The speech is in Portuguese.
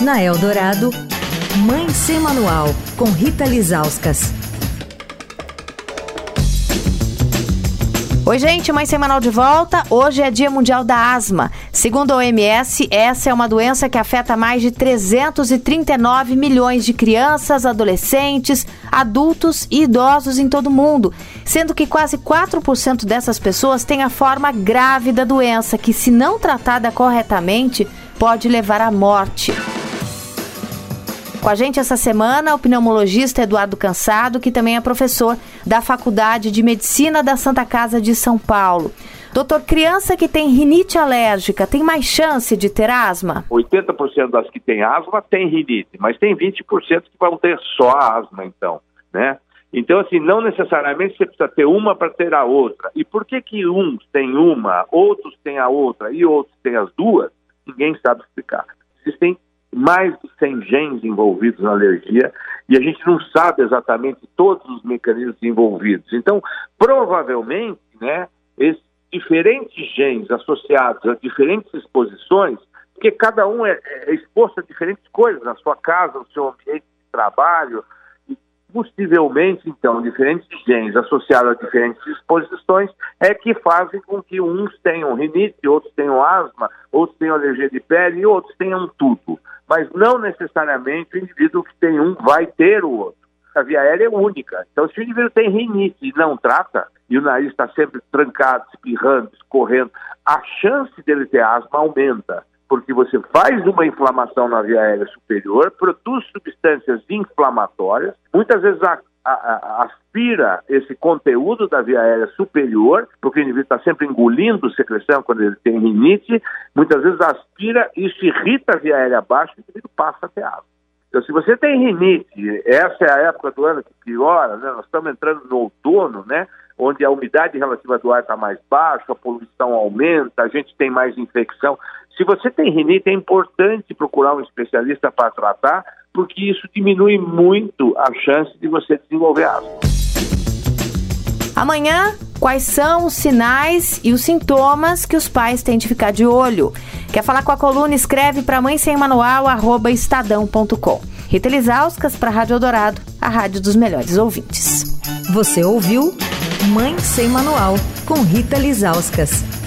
Na Eldorado, Mãe Sem Manual, com Rita Lizauskas. Oi, gente, Mãe Semanal de volta. Hoje é Dia Mundial da Asma. Segundo a OMS, essa é uma doença que afeta mais de 339 milhões de crianças, adolescentes, adultos e idosos em todo o mundo, sendo que quase 4% dessas pessoas têm a forma grave da doença, que, se não tratada corretamente, pode levar à morte. Com a gente essa semana, o pneumologista Eduardo Cansado, que também é professor da Faculdade de Medicina da Santa Casa de São Paulo. Doutor, criança que tem rinite alérgica tem mais chance de ter asma? 80% das que têm asma tem rinite, mas tem 20% que vão ter só asma, então, né? Então, assim, não necessariamente você precisa ter uma para ter a outra. E por que que uns têm uma, outros têm a outra e outros têm as duas? Ninguém sabe explicar. Existem mais de 100 genes envolvidos na alergia e a gente não sabe exatamente todos os mecanismos envolvidos. Então, provavelmente, né, esses diferentes genes associados a diferentes exposições, porque cada um é, é exposto a diferentes coisas na sua casa, no seu ambiente de trabalho, possivelmente, então, diferentes genes associados a diferentes exposições é que fazem com que uns tenham rinite, outros tenham asma, outros tenham alergia de pele e outros tenham tudo. Mas não necessariamente o indivíduo que tem um vai ter o outro. A via aérea é única. Então, se o indivíduo tem rinite e não trata, e o nariz está sempre trancado, espirrando, escorrendo, a chance dele ter asma aumenta porque você faz uma inflamação na via aérea superior, produz substâncias inflamatórias, muitas vezes a, a, a, aspira esse conteúdo da via aérea superior, porque o indivíduo está sempre engolindo secreção quando ele tem rinite, muitas vezes aspira, isso irrita a via aérea abaixo e o indivíduo passa a ter água. Então, se você tem rinite, essa é a época do ano que piora, né? nós estamos entrando no outono, né? onde a umidade relativa do ar está mais baixa, a poluição aumenta, a gente tem mais infecção. Se você tem rinite, é importante procurar um especialista para tratar, porque isso diminui muito a chance de você desenvolver asma. Amanhã, quais são os sinais e os sintomas que os pais têm de ficar de olho? Quer falar com a coluna? Escreve para mãe sem manual, arroba estadão.com. Rita Lisauskas para a Rádio Eldorado, a rádio dos melhores ouvintes. Você ouviu Mãe Sem Manual, com Rita Lisauskas.